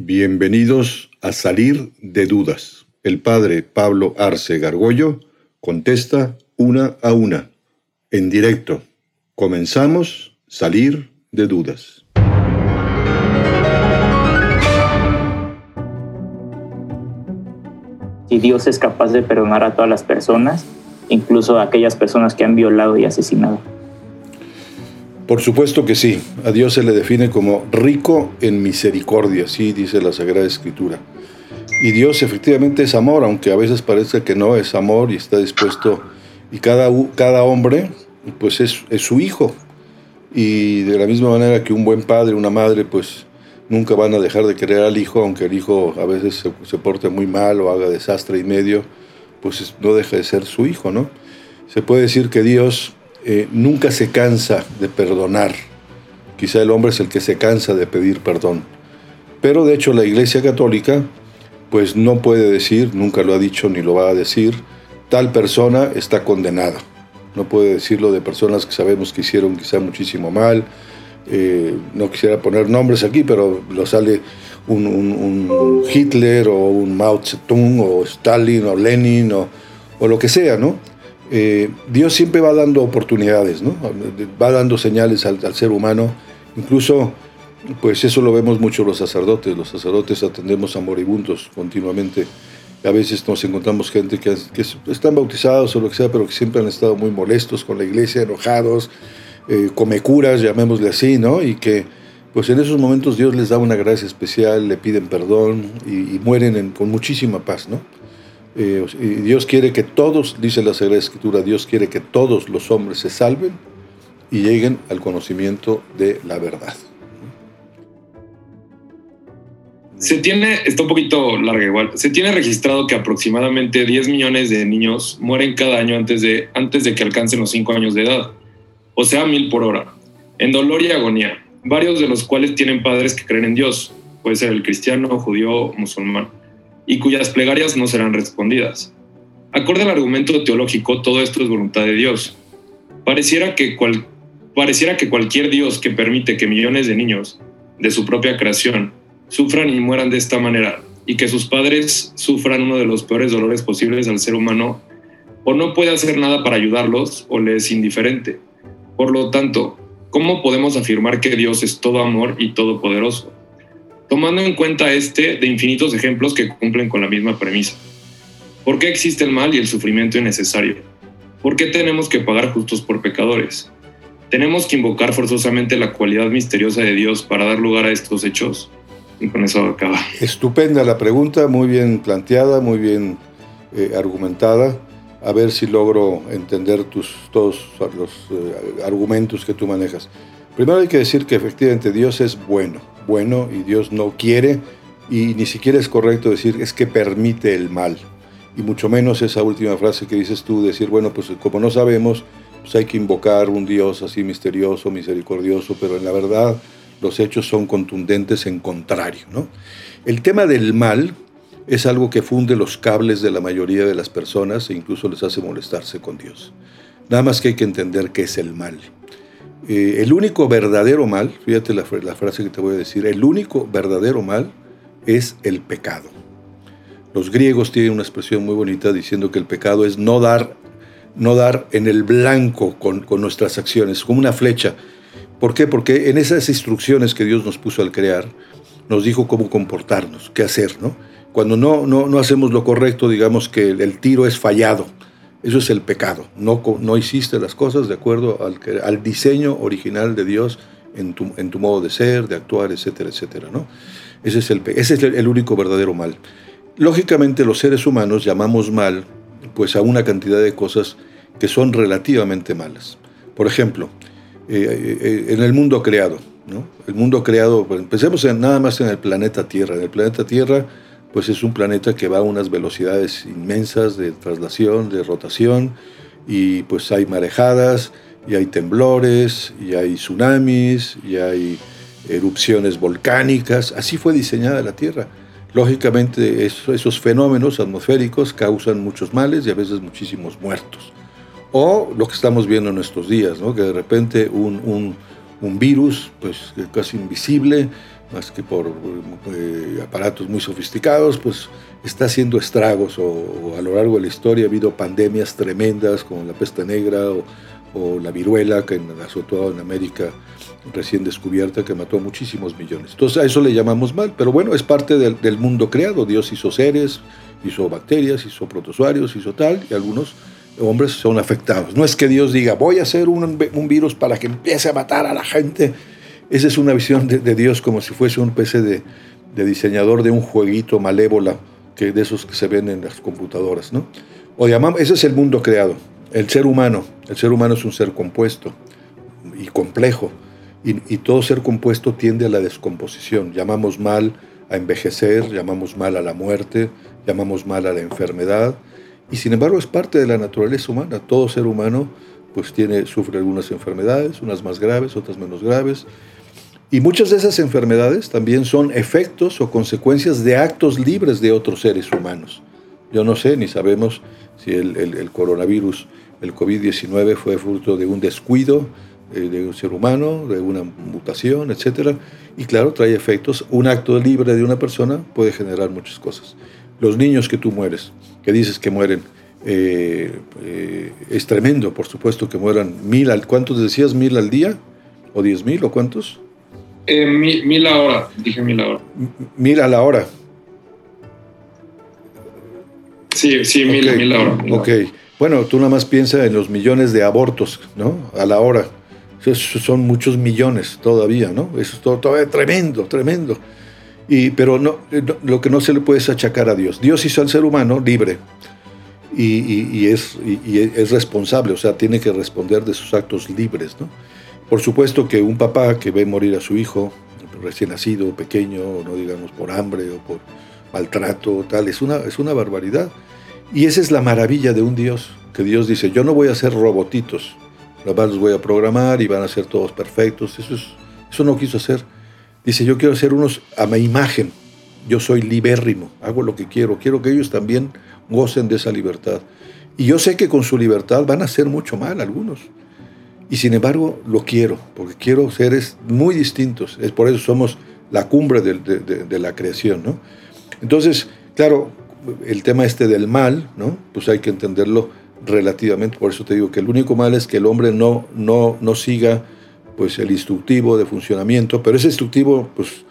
Bienvenidos a Salir de Dudas. El padre Pablo Arce Gargollo contesta una a una, en directo. Comenzamos Salir de Dudas. Si Dios es capaz de perdonar a todas las personas, incluso a aquellas personas que han violado y asesinado. Por supuesto que sí. A Dios se le define como rico en misericordia, así dice la Sagrada Escritura. Y Dios efectivamente es amor, aunque a veces parece que no es amor y está dispuesto. Y cada, cada hombre, pues es, es su hijo. Y de la misma manera que un buen padre, una madre, pues nunca van a dejar de querer al hijo, aunque el hijo a veces se, se porte muy mal o haga desastre y medio, pues no deja de ser su hijo, ¿no? Se puede decir que Dios eh, nunca se cansa de perdonar. Quizá el hombre es el que se cansa de pedir perdón. Pero de hecho la Iglesia Católica pues no puede decir, nunca lo ha dicho ni lo va a decir, tal persona está condenada. No puede decirlo de personas que sabemos que hicieron quizá muchísimo mal. Eh, no quisiera poner nombres aquí, pero lo sale un, Hitler o un Mao Zedong o Stalin o Lenin o, o lo que sea, ¿no? Eh, Dios siempre va dando oportunidades, ¿no? va dando señales al, ser humano. Incluso, pues eso lo vemos mucho los sacerdotes. Los sacerdotes atendemos a moribundos continuamente. A veces nos encontramos gente que, están bautizados o lo que sea, pero que siempre han estado muy molestos con la iglesia, enojados, eh, come curas, llamémosle así, ¿no? Y que, pues en esos momentos Dios les da una gracia especial, le piden perdón y, mueren con muchísima paz, ¿no? Eh, Dios quiere que todos, dice la Sagrada Escritura, Dios quiere que todos los hombres se salven y lleguen al conocimiento de la verdad. Se tiene, está un poquito larga igual, se tiene registrado que aproximadamente 10 millones de niños mueren cada año antes de, antes de que alcancen los 5 años de edad, o sea, mil por hora, en dolor y agonía, varios de los cuales tienen padres que creen en Dios, puede ser el cristiano, judío, musulmán y cuyas plegarias no serán respondidas. Acorde al argumento teológico, todo esto es voluntad de Dios. Pareciera que, pareciera que cualquier Dios que permite que millones de niños de su propia creación sufran y mueran de esta manera y que sus padres sufran uno de los peores dolores posibles al ser humano, o no puede hacer nada para ayudarlos o le es indiferente. Por lo tanto, ¿cómo podemos afirmar que Dios es todo amor y todopoderoso? Tomando en cuenta este de infinitos ejemplos que cumplen con la misma premisa. ¿Por qué existe el mal y el sufrimiento innecesario? ¿Por qué tenemos que pagar justos por pecadores? ¿Tenemos que invocar forzosamente la cualidad misteriosa de Dios para dar lugar a estos hechos? Y con eso acaba. Estupenda la pregunta, muy bien planteada, muy bien eh, argumentada. A ver si logro entender tus, todos los eh, argumentos que tú manejas. Primero hay que decir que efectivamente Dios es bueno bueno y Dios no quiere y ni siquiera es correcto decir es que permite el mal. Y mucho menos esa última frase que dices tú, decir, bueno, pues como no sabemos, pues hay que invocar un Dios así misterioso, misericordioso, pero en la verdad los hechos son contundentes en contrario. ¿no? El tema del mal es algo que funde los cables de la mayoría de las personas e incluso les hace molestarse con Dios. Nada más que hay que entender qué es el mal. Eh, el único verdadero mal, fíjate la, frase que te voy a decir, el único verdadero mal es el pecado. Los griegos tienen una expresión muy bonita diciendo que el pecado es no dar, no dar en el blanco con, nuestras acciones, como una flecha. ¿Por qué? Porque en esas instrucciones que Dios nos puso al crear, nos dijo cómo comportarnos, qué hacer, ¿no? Cuando no, no, no hacemos lo correcto, digamos que el tiro es fallado eso es el pecado. No, no hiciste las cosas de acuerdo al, diseño original de Dios en tu, modo de ser, de actuar, etcétera, etcétera. ¿no? Ese es, el, ese es el único verdadero mal. Lógicamente los seres humanos llamamos mal pues a una cantidad de cosas que son relativamente malas. Por ejemplo, eh, eh, eh, en el mundo creado, ¿no? el mundo creado, pensemos en, nada más en el planeta Tierra. En el planeta Tierra pues es un planeta que va a unas velocidades inmensas de traslación, de rotación, y pues hay marejadas, y hay temblores, y hay tsunamis, y hay erupciones volcánicas. Así fue diseñada la Tierra. Lógicamente esos fenómenos atmosféricos causan muchos males y a veces muchísimos muertos. O lo que estamos viendo en nuestros días, ¿no? que de repente un, un virus pues, casi invisible más que por eh, aparatos muy sofisticados, pues está haciendo estragos o, a lo largo de la historia ha habido pandemias tremendas como la peste negra o, la viruela que azotó en América recién descubierta que mató a muchísimos millones. Entonces a eso le llamamos mal, pero bueno, es parte del, del mundo creado. Dios hizo seres, hizo bacterias, hizo protozoarios, hizo tal, y algunos hombres son afectados. No es que Dios diga, voy a hacer un, un virus para que empiece a matar a la gente. Esa es una visión de, Dios como si fuese un de, de, diseñador de un jueguito malévola, que de esos que se ven en las computadoras. ¿no? O llamamos, ese es el mundo creado. El ser humano, el ser humano es un ser compuesto y complejo. Y, y todo ser compuesto tiende a la descomposición. Llamamos mal a envejecer, llamamos mal a la muerte, llamamos mal a la enfermedad, y sin embargo es parte de la naturaleza humana. Todo ser humano pues tiene, sufre algunas enfermedades, unas más graves, otras menos graves, y muchas de esas enfermedades también son efectos o consecuencias de actos libres de otros seres humanos. Yo no sé, ni sabemos si el, el, coronavirus, el COVID-19 fue fruto de un descuido eh, de un ser humano, de una mutación, etc. Y claro, trae efectos. Un acto libre de una persona puede generar muchas cosas los niños que tú mueres, que dices que mueren, eh, eh, es tremendo, por supuesto, que mueran mil, al, ¿cuántos decías? ¿Mil al día? ¿O diez mil? ¿O cuántos? Eh, mil, mil, a hora, dije mil a hora. Mil a la hora. Sí, sí, mil, mil a hora. ok, bueno, tú nada más piensa en los millones de abortos, ¿no? A la hora. Esos son muchos millones todavía, ¿no? Eso es todo, todavía tremendo, tremendo. Y, pero eh, no, lo que no se le puede es achacar a Dios. Dios hizo al ser humano libre y, es, y, es, responsable, o sea, tiene que responder de sus actos libres. ¿no? Por supuesto que un papá que ve morir a su hijo recién nacido, pequeño, no digamos por hambre o por maltrato, tal, es una, es una barbaridad. Y esa es la maravilla de un Dios, que Dios dice, yo no voy a hacer robotitos, los voy a programar y van a ser todos perfectos. Eso, es, eso no quiso hacer. Dice, yo quiero hacer unos a mi imagen. Yo soy libérrimo, hago lo que quiero. Quiero que ellos también gocen de esa libertad. Y yo sé que con su libertad van a hacer mucho mal algunos. Y sin embargo, lo quiero, porque quiero seres muy distintos. Es por eso somos la cumbre de, de, la creación, ¿no? Entonces, claro, el tema este del mal, ¿no? Pues hay que entenderlo relativamente. Por eso te digo que el único mal es que el hombre no, no, no siga pues el instructivo de funcionamiento, pero ese instructivo pues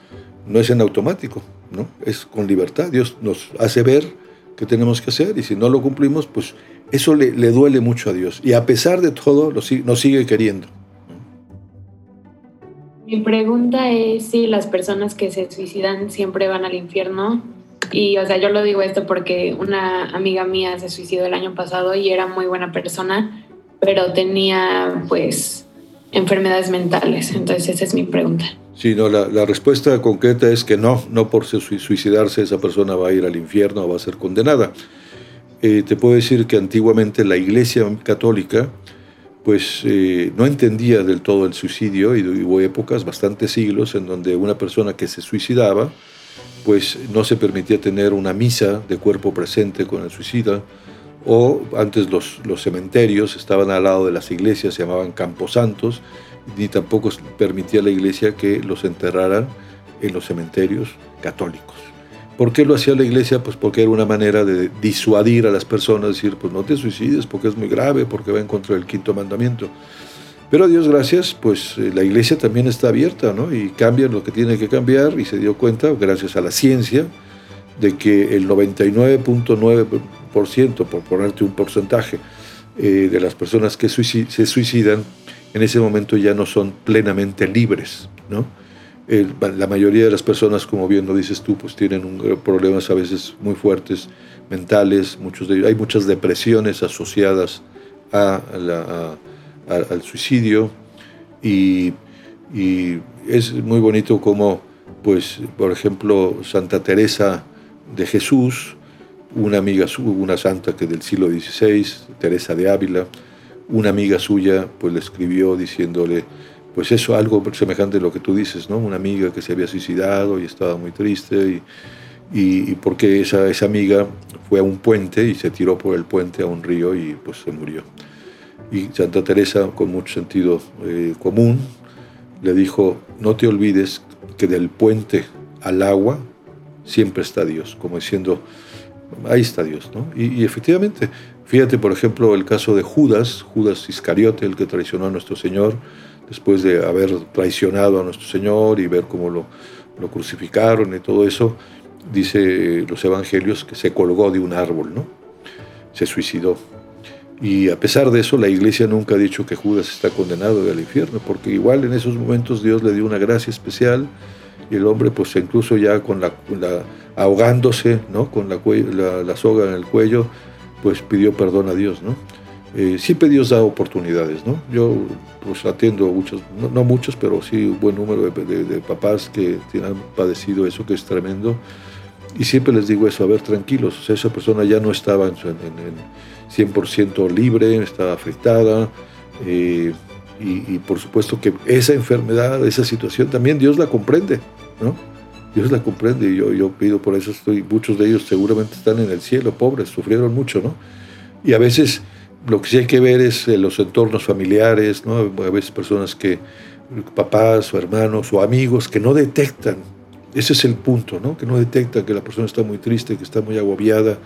no es en automático, ¿no? Es con libertad. Dios nos hace ver qué tenemos que hacer y si no lo cumplimos, pues eso le, le duele mucho a Dios. Y a pesar de todo, lo, nos sigue queriendo. Mi pregunta es si las personas que se suicidan siempre van al infierno. Y, o sea, yo lo digo esto porque una amiga mía se suicidó el año pasado y era muy buena persona, pero tenía, pues, enfermedades mentales. Entonces esa es mi pregunta. Sí, no, la, la, respuesta concreta es que no, no por suicidarse esa persona va a ir al infierno o va a ser condenada. Eh, te puedo decir que antiguamente la Iglesia Católica pues eh, no entendía del todo el suicidio y hubo épocas, bastantes siglos, en donde una persona que se suicidaba pues no se permitía tener una misa de cuerpo presente con el suicida, o antes los, cementerios estaban al lado de las iglesias, se llamaban camposantos, ni tampoco permitía la iglesia que los enterraran en los cementerios católicos. ¿Por qué lo hacía la iglesia? Pues porque era una manera de disuadir a las personas, decir, pues no te suicides porque es muy grave, porque va en contra del quinto mandamiento. Pero a Dios gracias, pues eh, la iglesia también está abierta, ¿no? Y cambia lo que tiene que cambiar y se dio cuenta, gracias a la ciencia, de que el 99.9%, por ponerte un porcentaje, eh, de las personas que se suicidan, en ese momento ya no son plenamente libres. ¿no? La mayoría de las personas, como bien lo dices tú, pues tienen un, problemas a veces muy fuertes, mentales, muchos de hay muchas depresiones asociadas al suicidio y, es muy bonito como, pues, por ejemplo, Santa Teresa de Jesús, una amiga una santa que del siglo XVI, Teresa de Ávila, una amiga suya pues le escribió diciéndole, pues eso, algo semejante a lo que tú dices, ¿no? Una amiga que se había suicidado y estaba muy triste y, y, porque esa, esa amiga fue a un puente y se tiró por el puente a un río y pues se murió. Y Santa Teresa, con mucho sentido eh, común, le dijo, no te olvides que del puente al agua siempre está Dios, como diciendo, ahí está Dios, ¿no? Y, efectivamente, fíjate por ejemplo el caso de Judas, Judas Iscariote, el que traicionó a nuestro Señor, después de haber traicionado a nuestro Señor y ver cómo lo, crucificaron y todo eso, dice los evangelios que se colgó de un árbol, ¿no? Se suicidó. Y a pesar de eso, la iglesia nunca ha dicho que Judas está condenado al infierno, porque igual en esos momentos Dios le dio una gracia especial y el hombre, pues incluso ya con la, ahogándose, ¿no? Con la, la, soga en el cuello, pues pidió perdón a Dios, ¿no? Eh, siempre Dios da oportunidades, ¿no? Yo pues atiendo muchos, no, muchos, pero sí un buen número de, papás que han padecido eso, que es tremendo. Y siempre les digo eso, a ver, tranquilos, esa persona ya no estaba en, en 100% libre, estaba afectada. Eh, y, por supuesto que esa enfermedad, esa situación, también Dios la comprende, ¿no? Dios la comprende y yo, yo pido por eso, estoy, muchos de ellos seguramente están en el cielo, pobres, sufrieron mucho, ¿no? Y a veces lo que sí hay que ver es eh, los entornos familiares, ¿no? A veces personas que, papás o hermanos o amigos que no detectan, ese es el punto, ¿no? Que no detectan que la persona está muy triste, que está muy agobiada,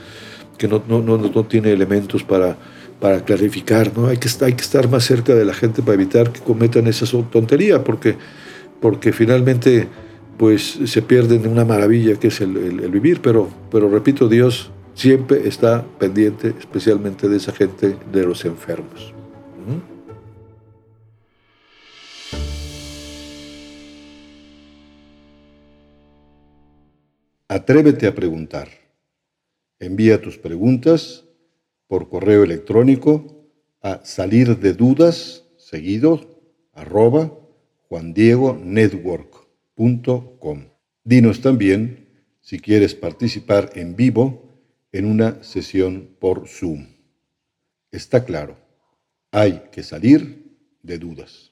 que no, no, no, no tiene elementos para, para clarificar, ¿no? Hay que, hay que estar más cerca de la gente para evitar que cometan esa tontería, porque, porque finalmente pues se pierden una maravilla que es el, vivir, pero, pero repito, Dios siempre está pendiente especialmente de esa gente, de los enfermos. ¿Mm? Atrévete a preguntar. Envía tus preguntas por correo electrónico a salir de dudas seguido arroba juandiegonetwork.com. Dinos también si quieres participar en vivo en una sesión por Zoom. Está claro, hay que salir de dudas.